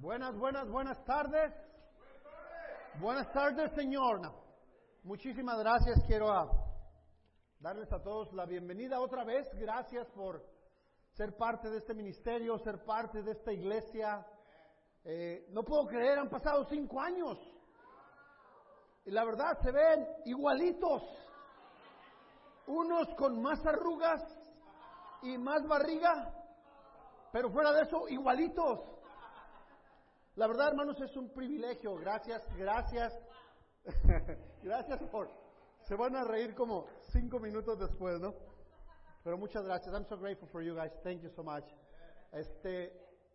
Buenas, buenas, buenas tardes. Buenas tardes, Señor. Muchísimas gracias. Quiero a darles a todos la bienvenida otra vez. Gracias por ser parte de este ministerio, ser parte de esta iglesia. Eh, no puedo creer, han pasado cinco años. Y la verdad se ven igualitos. Unos con más arrugas y más barriga, pero fuera de eso, igualitos. La verdad, hermanos, es un privilegio. Gracias, gracias. gracias por... Se van a reír como cinco minutos después, ¿no? Pero muchas gracias. I'm so grateful for you guys. Thank you so much. Este,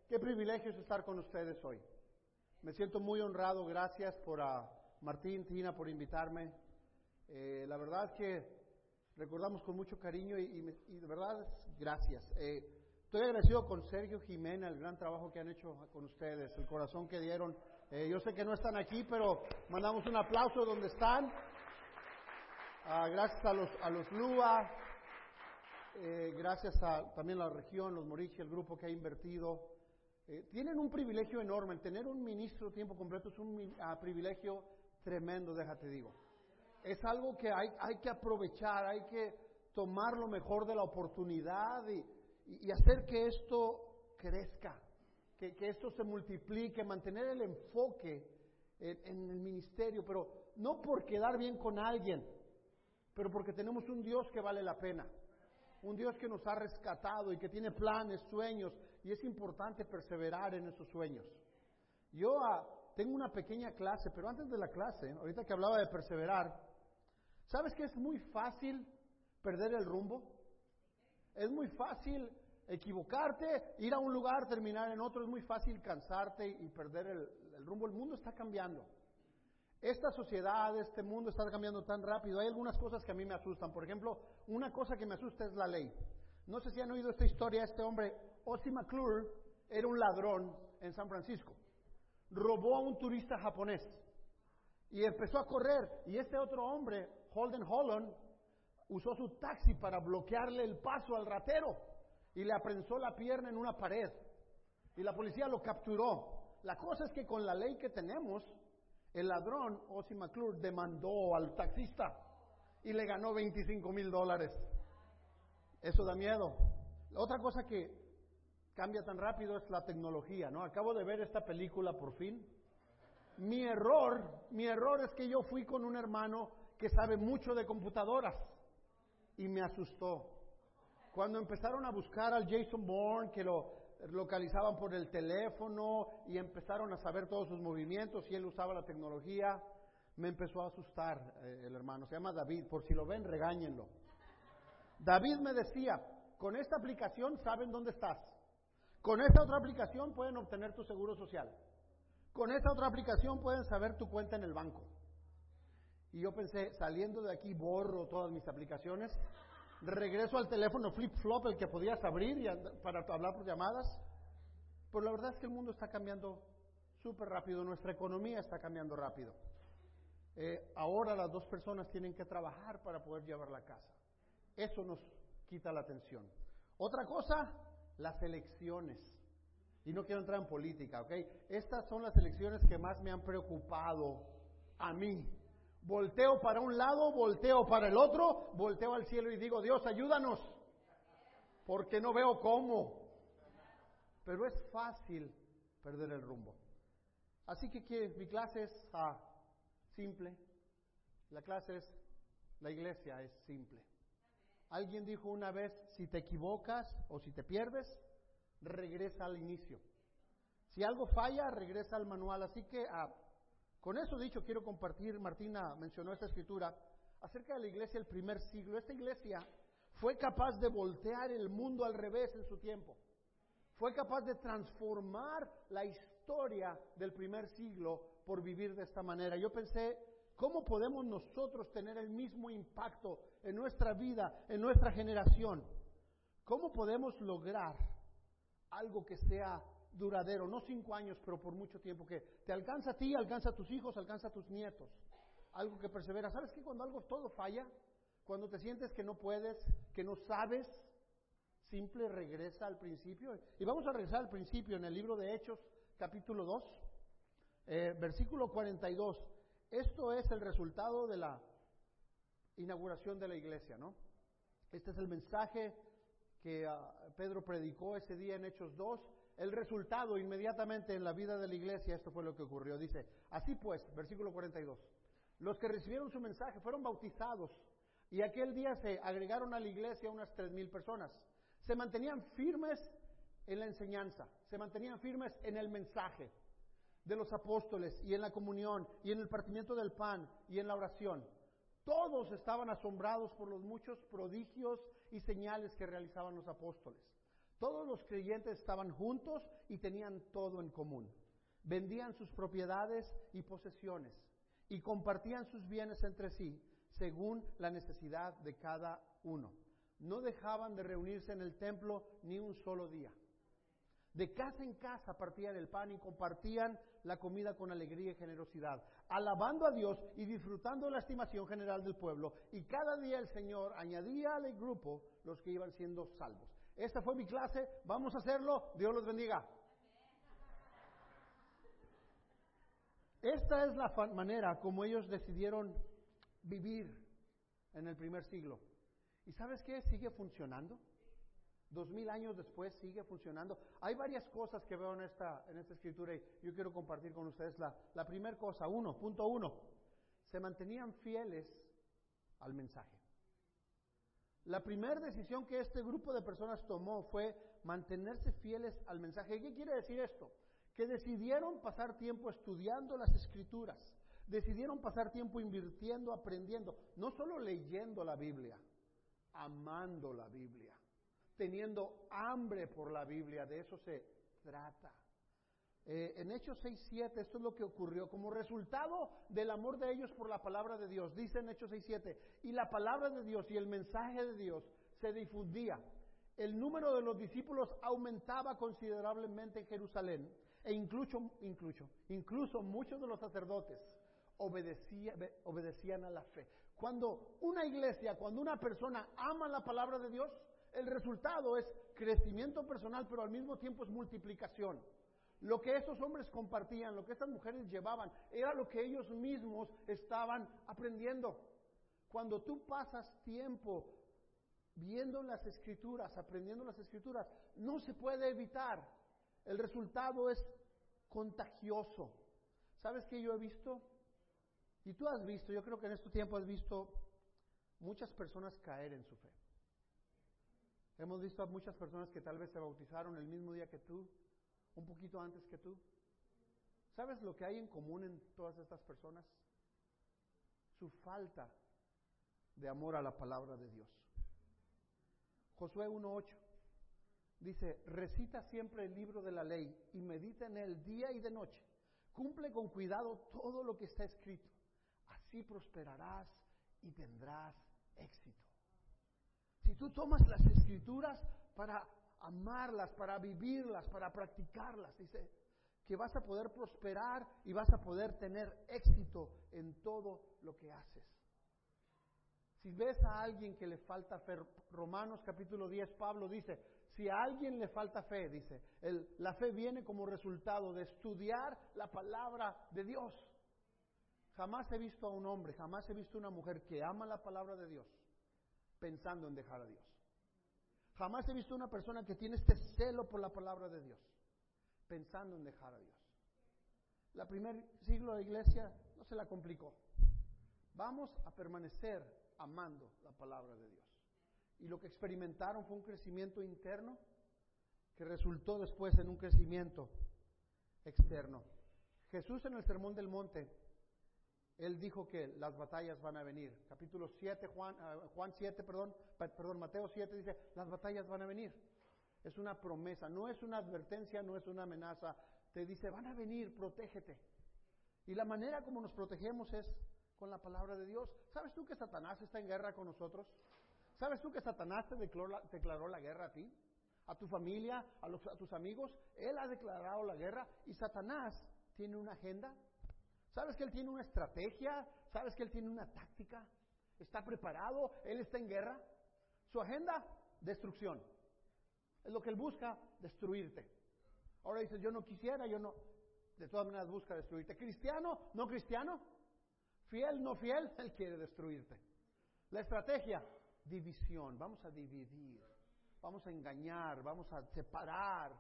qué privilegio es estar con ustedes hoy. Me siento muy honrado. Gracias por a Martín, Tina, por invitarme. Eh, la verdad que recordamos con mucho cariño y, y, y de verdad, gracias. Eh, estoy agradecido con Sergio Jiménez, el gran trabajo que han hecho con ustedes, el corazón que dieron. Eh, yo sé que no están aquí, pero mandamos un aplauso donde están. Ah, gracias a los, a los LUA, eh, gracias a también a la región, los Morichi, el grupo que ha invertido. Eh, tienen un privilegio enorme. El tener un ministro tiempo completo es un uh, privilegio tremendo, déjate digo. Es algo que hay, hay que aprovechar, hay que tomar lo mejor de la oportunidad y, y, hacer que esto crezca, que, que, esto se multiplique, mantener el enfoque en, el ministerio, pero no por quedar bien con alguien, pero porque tenemos un Dios que vale la pena un Dios que nos ha rescatado y que tiene planes, sueños, y es importante perseverar en esos sueños. Yo uh, tengo una pequeña clase, pero antes de la clase, ahorita que hablaba de perseverar, ¿sabes que es muy fácil perder el rumbo? Es muy fácil equivocarte, ir a un lugar, terminar en otro, es muy fácil cansarte y perder el, rumbo. El mundo está cambiando. Esta sociedad, este mundo está cambiando tan rápido. Hay algunas cosas que a mí me asustan. Por ejemplo, una cosa que me asusta es la ley. No sé si han oído esta historia. Este hombre, Ozzy McClure, era un ladrón en San Francisco. Robó a un turista japonés y empezó a correr. Y este otro hombre, Holden Holland, usó su taxi para bloquearle el paso al ratero y le aprensó la pierna en una pared. Y la policía lo capturó. La cosa es que con la ley que tenemos, el ladrón, Ozzy McClure, demandó al taxista y le ganó 25 mil dólares. Eso da miedo. Otra cosa que cambia tan rápido es la tecnología, ¿no? Acabo de ver esta película por fin. Mi error, mi error es que yo fui con un hermano que sabe mucho de computadoras y me asustó. Cuando empezaron a buscar al Jason Bourne, que lo localizaban por el teléfono y empezaron a saber todos sus movimientos y él usaba la tecnología. Me empezó a asustar eh, el hermano, se llama David, por si lo ven, regáñenlo. David me decía, con esta aplicación saben dónde estás. Con esta otra aplicación pueden obtener tu seguro social. Con esta otra aplicación pueden saber tu cuenta en el banco. Y yo pensé, saliendo de aquí borro todas mis aplicaciones regreso al teléfono flip-flop, el que podías abrir y para hablar por llamadas. Pues la verdad es que el mundo está cambiando súper rápido, nuestra economía está cambiando rápido. Eh, ahora las dos personas tienen que trabajar para poder llevar la casa. Eso nos quita la atención. Otra cosa, las elecciones. Y no quiero entrar en política, ¿ok? Estas son las elecciones que más me han preocupado a mí volteo para un lado, volteo para el otro, volteo al cielo y digo, Dios, ayúdanos, porque no veo cómo. Pero es fácil perder el rumbo. Así que mi clase es ah, simple. La clase es, la iglesia es simple. Alguien dijo una vez, si te equivocas o si te pierdes, regresa al inicio. Si algo falla, regresa al manual. Así que ah, con eso dicho, quiero compartir, Martina mencionó esta escritura, acerca de la iglesia del primer siglo. Esta iglesia fue capaz de voltear el mundo al revés en su tiempo. Fue capaz de transformar la historia del primer siglo por vivir de esta manera. Yo pensé, ¿cómo podemos nosotros tener el mismo impacto en nuestra vida, en nuestra generación? ¿Cómo podemos lograr algo que sea duradero, no cinco años, pero por mucho tiempo, que te alcanza a ti, alcanza a tus hijos, alcanza a tus nietos. Algo que persevera. ¿Sabes que cuando algo todo falla, cuando te sientes que no puedes, que no sabes, simple regresa al principio? Y vamos a regresar al principio en el libro de Hechos, capítulo 2, eh, versículo 42. Esto es el resultado de la inauguración de la iglesia, ¿no? Este es el mensaje que ah, Pedro predicó ese día en Hechos 2. El resultado inmediatamente en la vida de la iglesia, esto fue lo que ocurrió. Dice, así pues, versículo 42, los que recibieron su mensaje fueron bautizados y aquel día se agregaron a la iglesia unas tres mil personas. Se mantenían firmes en la enseñanza, se mantenían firmes en el mensaje de los apóstoles y en la comunión y en el partimiento del pan y en la oración. Todos estaban asombrados por los muchos prodigios y señales que realizaban los apóstoles. Todos los creyentes estaban juntos y tenían todo en común. Vendían sus propiedades y posesiones y compartían sus bienes entre sí según la necesidad de cada uno. No dejaban de reunirse en el templo ni un solo día. De casa en casa partían el pan y compartían la comida con alegría y generosidad, alabando a Dios y disfrutando la estimación general del pueblo. Y cada día el Señor añadía al grupo los que iban siendo salvos. Esta fue mi clase, vamos a hacerlo, Dios los bendiga. Esta es la manera como ellos decidieron vivir en el primer siglo. ¿Y sabes qué? Sigue funcionando. Dos mil años después sigue funcionando. Hay varias cosas que veo en esta, en esta escritura y yo quiero compartir con ustedes. La, la primera cosa, uno, punto uno, se mantenían fieles al mensaje. La primera decisión que este grupo de personas tomó fue mantenerse fieles al mensaje. ¿Qué quiere decir esto? Que decidieron pasar tiempo estudiando las escrituras, decidieron pasar tiempo invirtiendo, aprendiendo, no solo leyendo la Biblia, amando la Biblia teniendo hambre por la Biblia, de eso se trata. Eh, en Hechos 6, 7, esto es lo que ocurrió como resultado del amor de ellos por la palabra de Dios. Dice en Hechos 6, 7, y la palabra de Dios y el mensaje de Dios se difundía. El número de los discípulos aumentaba considerablemente en Jerusalén e incluso, incluso, incluso muchos de los sacerdotes obedecían a la fe. Cuando una iglesia, cuando una persona ama la palabra de Dios, el resultado es crecimiento personal, pero al mismo tiempo es multiplicación. Lo que estos hombres compartían, lo que estas mujeres llevaban, era lo que ellos mismos estaban aprendiendo. Cuando tú pasas tiempo viendo las escrituras, aprendiendo las escrituras, no se puede evitar. El resultado es contagioso. ¿Sabes qué yo he visto? Y tú has visto, yo creo que en este tiempo has visto muchas personas caer en su fe. Hemos visto a muchas personas que tal vez se bautizaron el mismo día que tú, un poquito antes que tú. ¿Sabes lo que hay en común en todas estas personas? Su falta de amor a la palabra de Dios. Josué 1.8 dice, recita siempre el libro de la ley y medita en él día y de noche. Cumple con cuidado todo lo que está escrito. Así prosperarás y tendrás éxito. Si tú tomas las escrituras para amarlas, para vivirlas, para practicarlas, dice que vas a poder prosperar y vas a poder tener éxito en todo lo que haces. Si ves a alguien que le falta fe, Romanos capítulo 10, Pablo dice, si a alguien le falta fe, dice, la fe viene como resultado de estudiar la palabra de Dios. Jamás he visto a un hombre, jamás he visto a una mujer que ama la palabra de Dios pensando en dejar a Dios. Jamás he visto una persona que tiene este celo por la palabra de Dios, pensando en dejar a Dios. La primer siglo de la iglesia no se la complicó. Vamos a permanecer amando la palabra de Dios. Y lo que experimentaron fue un crecimiento interno que resultó después en un crecimiento externo. Jesús en el Sermón del Monte él dijo que las batallas van a venir. Capítulo 7, Juan, ah, Juan 7, perdón, perdón, Mateo 7 dice, las batallas van a venir. Es una promesa, no es una advertencia, no es una amenaza. Te dice, van a venir, protégete. Y la manera como nos protegemos es con la palabra de Dios. ¿Sabes tú que Satanás está en guerra con nosotros? ¿Sabes tú que Satanás te declaró la, guerra a ti? A tu familia, a tus amigos. Él ha declarado la guerra y Satanás tiene una agenda ¿Sabes que Él tiene una estrategia? ¿Sabes que Él tiene una táctica? ¿Está preparado? ¿Él está en guerra? Su agenda, destrucción. Es lo que Él busca, destruirte. Ahora dices, yo no quisiera, yo no. De todas maneras busca destruirte. ¿Cristiano? ¿No cristiano? ¿Fiel? ¿No fiel? Él quiere destruirte. La estrategia, división. Vamos a dividir. Vamos a engañar. Vamos a separar.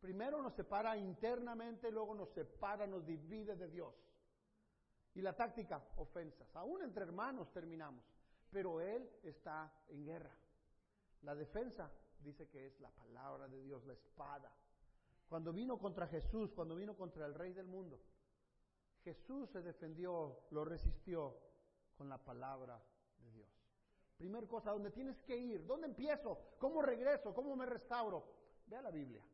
Primero nos separa internamente, luego nos separa, nos divide de Dios. Y la táctica, ofensas. Aún entre hermanos terminamos. Pero Él está en guerra. La defensa dice que es la palabra de Dios, la espada. Cuando vino contra Jesús, cuando vino contra el Rey del mundo, Jesús se defendió, lo resistió con la palabra de Dios. Primer cosa, ¿dónde tienes que ir? ¿Dónde empiezo? ¿Cómo regreso? ¿Cómo me restauro? Ve a la Biblia.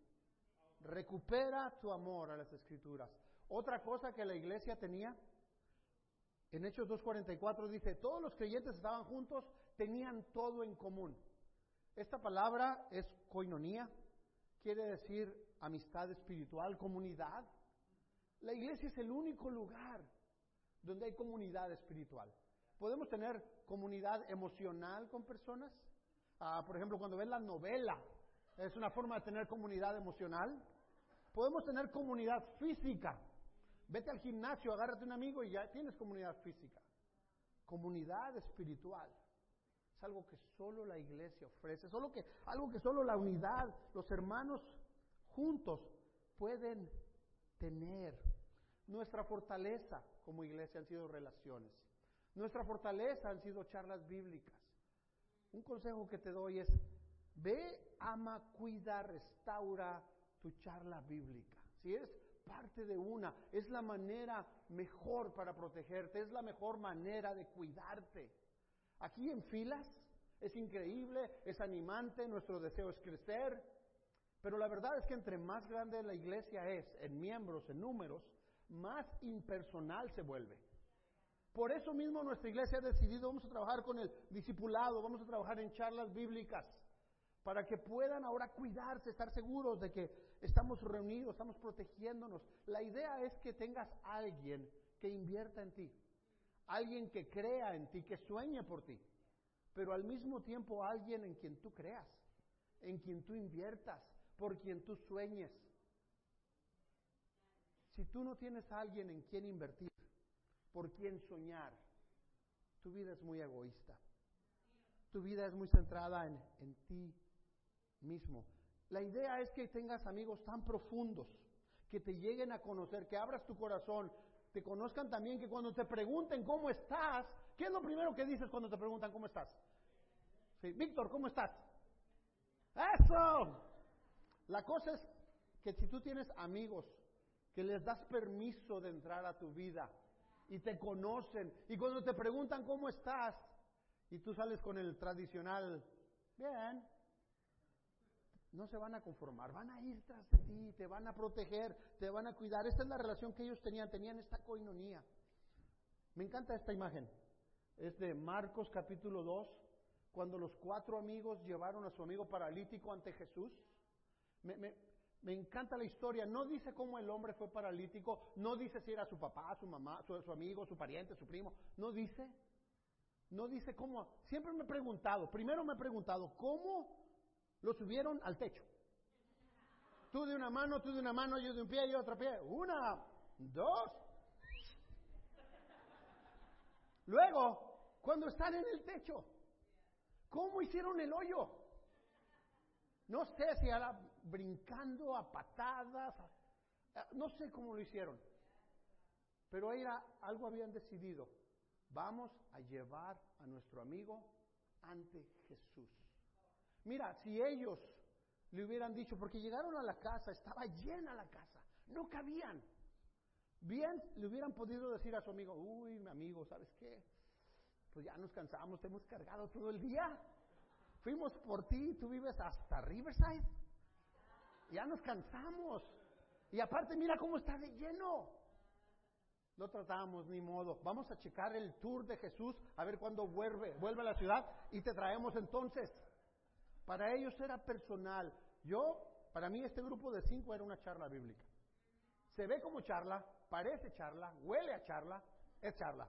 Recupera tu amor a las escrituras. Otra cosa que la iglesia tenía, en Hechos 2.44 dice, todos los creyentes estaban juntos, tenían todo en común. Esta palabra es koinonía, quiere decir amistad espiritual, comunidad. La iglesia es el único lugar donde hay comunidad espiritual. Podemos tener comunidad emocional con personas. Ah, por ejemplo, cuando ves la novela, es una forma de tener comunidad emocional. Podemos tener comunidad física. Vete al gimnasio, agárrate un amigo y ya tienes comunidad física. Comunidad espiritual. Es algo que solo la iglesia ofrece, solo que, algo que solo la unidad, los hermanos juntos pueden tener. Nuestra fortaleza como iglesia han sido relaciones. Nuestra fortaleza han sido charlas bíblicas. Un consejo que te doy es, ve, ama, cuida, restaura tu charla bíblica. Si eres parte de una, es la manera mejor para protegerte, es la mejor manera de cuidarte. Aquí en filas es increíble, es animante, nuestro deseo es crecer, pero la verdad es que entre más grande la iglesia es, en miembros, en números, más impersonal se vuelve. Por eso mismo nuestra iglesia ha decidido, vamos a trabajar con el discipulado, vamos a trabajar en charlas bíblicas, para que puedan ahora cuidarse, estar seguros de que estamos reunidos, estamos protegiéndonos. La idea es que tengas alguien que invierta en ti, alguien que crea en ti, que sueñe por ti, pero al mismo tiempo alguien en quien tú creas, en quien tú inviertas, por quien tú sueñes. Si tú no tienes alguien en quien invertir, por quien soñar, tu vida es muy egoísta. Tu vida es muy centrada en, en ti mismo. La idea es que tengas amigos tan profundos, que te lleguen a conocer, que abras tu corazón, te conozcan también, que cuando te pregunten cómo estás, ¿qué es lo primero que dices cuando te preguntan cómo estás? Sí, Víctor, ¿cómo estás? Eso. La cosa es que si tú tienes amigos que les das permiso de entrar a tu vida y te conocen y cuando te preguntan cómo estás y tú sales con el tradicional, bien, no se van a conformar, van a ir tras de ti, te van a proteger, te van a cuidar. Esta es la relación que ellos tenían, tenían esta coinonía. Me encanta esta imagen. Es de Marcos capítulo 2, cuando los cuatro amigos llevaron a su amigo paralítico ante Jesús. Me, me, encanta la historia. No dice cómo el hombre fue paralítico, no dice si era su papá, su mamá, su, su amigo, su pariente, su primo. No dice. No dice cómo. Siempre me he preguntado, primero me he preguntado, ¿cómo lo subieron al techo. Tú de una mano, tú de una mano, yo de un pie y otro pie. Una, dos. Luego, cuando están en el techo, ¿cómo hicieron el hoyo? No sé si era brincando a patadas, no sé cómo lo hicieron. Pero era, algo habían decidido. Vamos a llevar a nuestro amigo ante Jesús. Mira, si ellos le hubieran dicho, porque llegaron a la casa, estaba llena la casa, no cabían. Bien, le hubieran podido decir a su amigo, uy, mi amigo, ¿sabes qué? Pues ya nos cansamos, te hemos cargado todo el día. Fuimos por ti, tú vives hasta Riverside. Ya nos cansamos. Y aparte, mira cómo está de lleno. No tratamos ni modo. Vamos a checar el tour de Jesús, a ver cuándo vuelve, vuelve a la ciudad y te traemos entonces. Para ellos era personal. Yo, para mí este grupo de cinco era una charla bíblica. Se ve como charla, parece charla, huele a charla, es charla.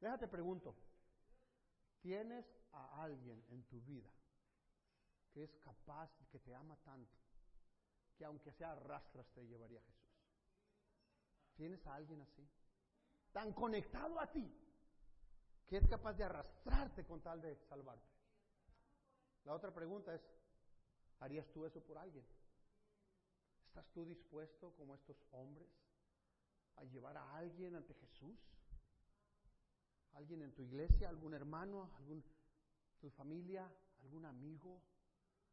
Déjate pregunto, ¿tienes a alguien en tu vida que es capaz, que te ama tanto, que aunque sea arrastras te llevaría a Jesús. ¿Tienes a alguien así? Tan conectado a ti, que es capaz de arrastrarte con tal de salvarte. La otra pregunta es, ¿harías tú eso por alguien? ¿Estás tú dispuesto, como estos hombres, a llevar a alguien ante Jesús? ¿Alguien en tu iglesia, algún hermano, algún tu familia, algún amigo?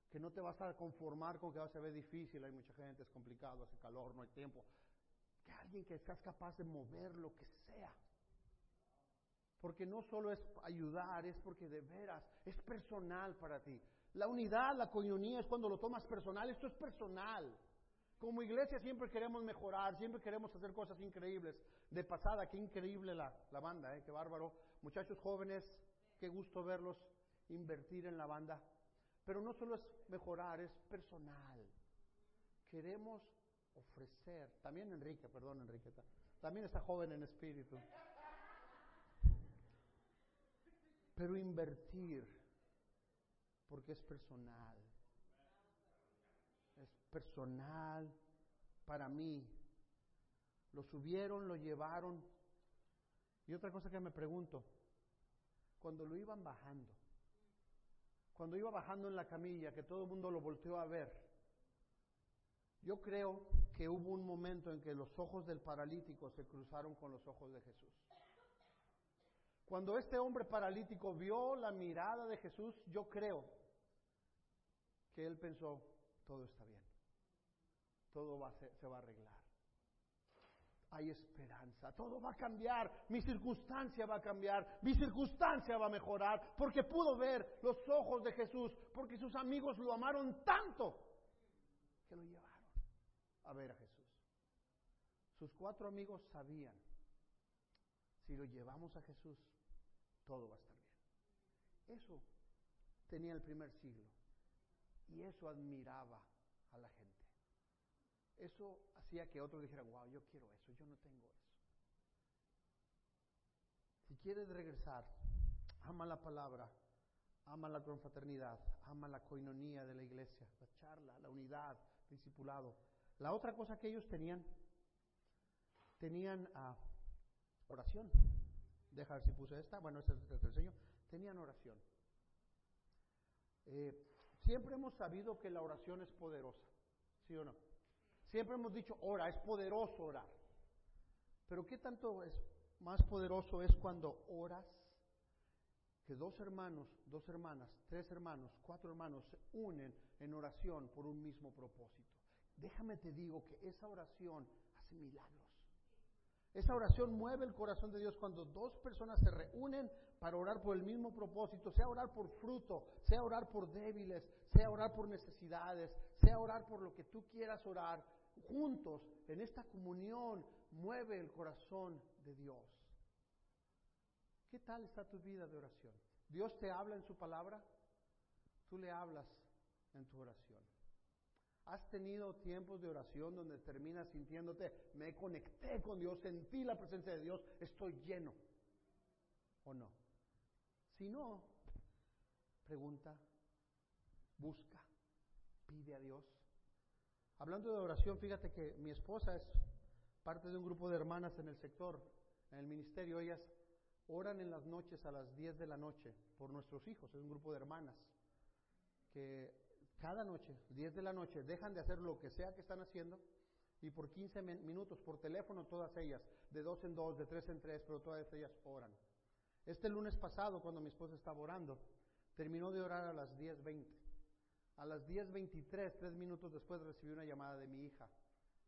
Que no te vas a conformar con que va a ser difícil, hay mucha gente, es complicado, hace calor, no hay tiempo. Que alguien que seas capaz de mover lo que sea. Porque no solo es ayudar, es porque de veras es personal para ti. La unidad, la coinonía es cuando lo tomas personal, esto es personal. Como iglesia siempre queremos mejorar, siempre queremos hacer cosas increíbles. De pasada, qué increíble la, la banda, ¿eh? qué bárbaro. Muchachos jóvenes, qué gusto verlos invertir en la banda. Pero no solo es mejorar, es personal. Queremos ofrecer, también Enrique, perdón Enrique, también está joven en espíritu. Pero invertir, porque es personal es personal para mí. Lo subieron, lo llevaron. Y otra cosa que me pregunto, cuando lo iban bajando, cuando iba bajando en la camilla, que todo el mundo lo volteó a ver, yo creo que hubo un momento en que los ojos del paralítico se cruzaron con los ojos de Jesús. Cuando este hombre paralítico vio la mirada de Jesús, yo creo que él pensó, todo está bien. Todo va a se va a arreglar. Hay esperanza, todo va a cambiar, mi circunstancia va a cambiar, mi circunstancia va a mejorar, porque pudo ver los ojos de Jesús, porque sus amigos lo amaron tanto que lo llevaron a ver a Jesús. Sus cuatro amigos sabían, si lo llevamos a Jesús, todo va a estar bien. Eso tenía el primer siglo. Y eso admiraba a la gente. Eso hacía que otros dijeran, wow, yo quiero eso, yo no tengo eso. Si quieres regresar, ama la palabra, ama la confraternidad, ama la coinonía de la iglesia, la charla, la unidad, el discipulado. La otra cosa que ellos tenían, tenían uh, oración. Deja ver si puse esta. Bueno, esta te enseño. Tenían oración. Eh, Siempre hemos sabido que la oración es poderosa, ¿sí o no? Siempre hemos dicho, ora, es poderoso orar. Pero ¿qué tanto es más poderoso es cuando oras que dos hermanos, dos hermanas, tres hermanos, cuatro hermanos se unen en oración por un mismo propósito? Déjame te digo que esa oración hace milagros. Esa oración mueve el corazón de Dios cuando dos personas se reúnen para orar por el mismo propósito, sea orar por fruto, sea orar por débiles, sea orar por necesidades, sea orar por lo que tú quieras orar. Juntos, en esta comunión, mueve el corazón de Dios. ¿Qué tal está tu vida de oración? ¿Dios te habla en su palabra? Tú le hablas en tu oración. ¿Has tenido tiempos de oración donde terminas sintiéndote, me conecté con Dios, sentí la presencia de Dios, estoy lleno? ¿O no? Si no, pregunta, busca, pide a Dios. Hablando de oración, fíjate que mi esposa es parte de un grupo de hermanas en el sector, en el ministerio. Ellas oran en las noches a las 10 de la noche por nuestros hijos. Es un grupo de hermanas que cada noche, 10 de la noche, dejan de hacer lo que sea que están haciendo y por 15 minutos por teléfono todas ellas, de dos en dos, de tres en tres, pero todas ellas oran. Este lunes pasado, cuando mi esposa estaba orando, terminó de orar a las 10.20. A las 10.23, tres minutos después, recibí una llamada de mi hija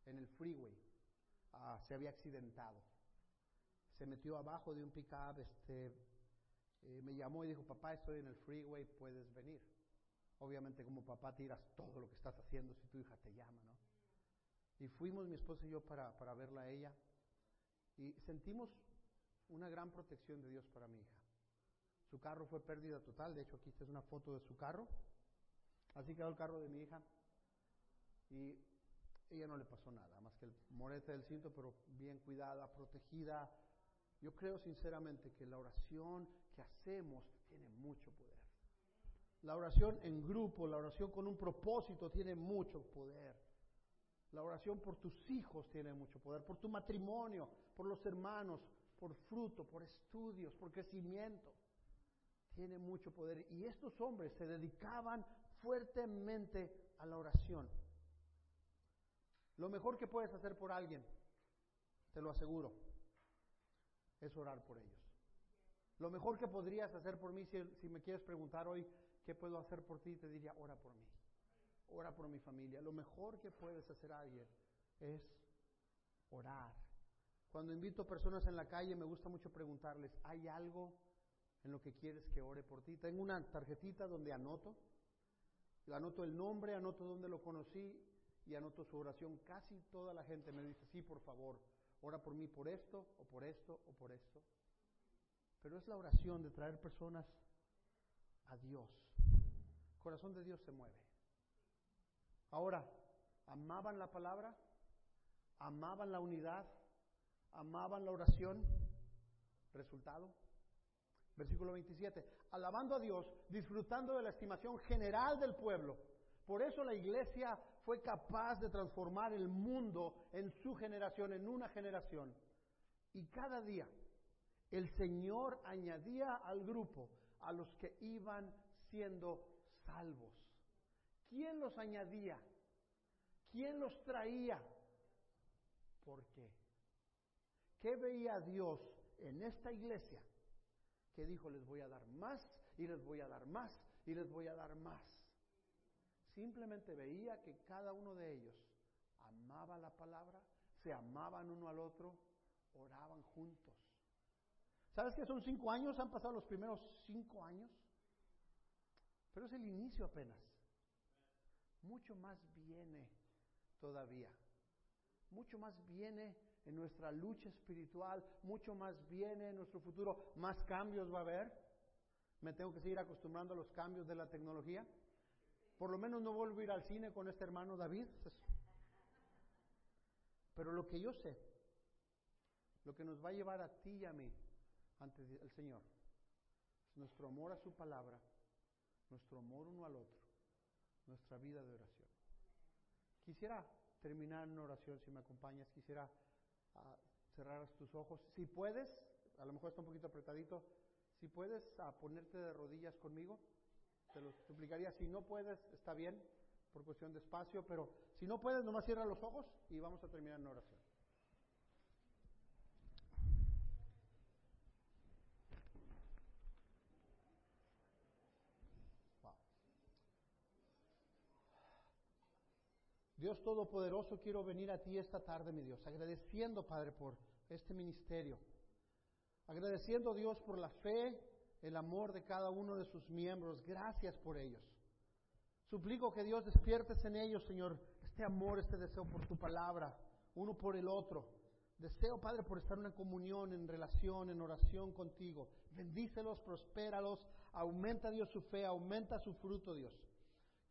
en el freeway. Ah, se había accidentado. Se metió abajo de un pickup, este, eh, me llamó y dijo, papá, estoy en el freeway, puedes venir. Obviamente como papá tiras todo lo que estás haciendo si tu hija te llama, ¿no? Y fuimos mi esposa y yo para, para verla a ella y sentimos una gran protección de Dios para mi hija. Su carro fue pérdida total, de hecho aquí esta es una foto de su carro. Así quedó el carro de mi hija y ella no le pasó nada, más que el morete del cinto, pero bien cuidada, protegida. Yo creo sinceramente que la oración que hacemos tiene mucho poder. La oración en grupo, la oración con un propósito tiene mucho poder. La oración por tus hijos tiene mucho poder, por tu matrimonio, por los hermanos, por fruto, por estudios, por crecimiento. Tiene mucho poder. Y estos hombres se dedicaban fuertemente a la oración. Lo mejor que puedes hacer por alguien, te lo aseguro, es orar por ellos. Lo mejor que podrías hacer por mí, si, me quieres preguntar hoy, ¿qué puedo hacer por ti? Te diría, ora por mí, ora por mi familia. Lo mejor que puedes hacer a alguien es orar. Cuando invito personas en la calle, me gusta mucho preguntarles, ¿hay algo en lo que quieres que ore por ti? Tengo una tarjetita donde anoto, anoto el nombre, anoto dónde lo conocí y anoto su oración. Casi toda la gente me dice, sí, por favor, ora por mí por esto, o por esto, o por esto. Pero es la oración de traer personas a Dios. Corazón de Dios se mueve. Ahora, amaban la palabra, amaban la unidad, amaban la oración. Resultado, versículo 27, alabando a Dios, disfrutando de la estimación general del pueblo. Por eso la iglesia fue capaz de transformar el mundo en su generación, en una generación. Y cada día el Señor añadía al grupo a los que iban siendo salvos. ¿Quién los añadía? ¿Quién los traía? ¿Por qué? ¿Qué veía Dios en esta iglesia? Que dijo, les voy a dar más y les voy a dar más y les voy a dar más. Simplemente veía que cada uno de ellos amaba la palabra, se amaban uno al otro, oraban juntos. ¿Sabes que son cinco años? Han pasado los primeros cinco años. Pero es el inicio apenas. Mucho más viene todavía. Mucho más viene en nuestra lucha espiritual. Mucho más viene en nuestro futuro. Más cambios va a haber. Me tengo que seguir acostumbrando a los cambios de la tecnología. Por lo menos no vuelvo a ir al cine con este hermano David. Pero lo que yo sé, lo que nos va a llevar a ti y a mí ante el Señor. nuestro amor a su palabra, nuestro amor uno al otro, nuestra vida de oración. Quisiera terminar en oración, si me acompañas, quisiera ah, cerrar tus ojos. Si puedes, a lo mejor está un poquito apretadito, si puedes ah, ponerte de rodillas conmigo, te lo suplicaría. Si no puedes, está bien, por cuestión de espacio, pero si no puedes, nomás cierra los ojos y vamos a terminar en oración. Dios Todopoderoso, quiero venir a ti esta tarde, mi Dios, agradeciendo, Padre, por este ministerio. Agradeciendo, Dios, por la fe, el amor de cada uno de sus miembros. Gracias por ellos. Suplico que Dios despiertes en ellos, Señor, este amor, este deseo por tu palabra, uno por el otro. Deseo, Padre, por estar en una comunión, en relación, en oración contigo. Bendícelos, prospéralos, aumenta, Dios, su fe, aumenta su fruto, Dios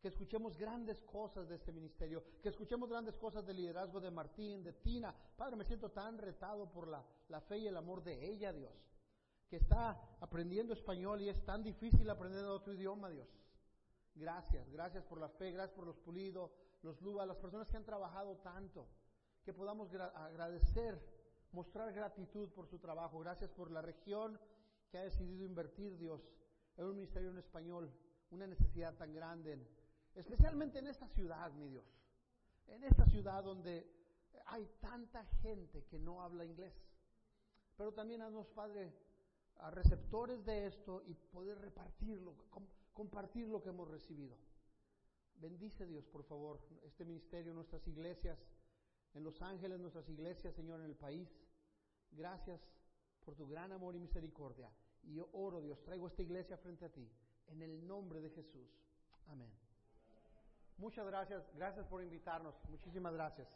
que escuchemos grandes cosas de este ministerio, que escuchemos grandes cosas del liderazgo de Martín, de Tina. Padre, me siento tan retado por la, fe y el amor de ella, Dios, que está aprendiendo español y es tan difícil aprender otro idioma, Dios. Gracias, gracias por la fe, gracias por los pulidos, los luvas, las personas que han trabajado tanto, que podamos agradecer, mostrar gratitud por su trabajo. Gracias por la región que ha decidido invertir, Dios, en un ministerio en español, una necesidad tan grande Especialmente en esta ciudad, mi Dios. En esta ciudad donde hay tanta gente que no habla inglés. Pero también haznos, Padre, a receptores de esto y poder repartirlo, compartir lo que hemos recibido. Bendice Dios, por favor, este ministerio, nuestras iglesias, en Los Ángeles, nuestras iglesias, Señor, en el país. Gracias por tu gran amor y misericordia. Y yo oro, Dios, traigo esta iglesia frente a ti, en el nombre de Jesús. Amén. Muchas gracias, gracias por invitarnos, muchísimas gracias.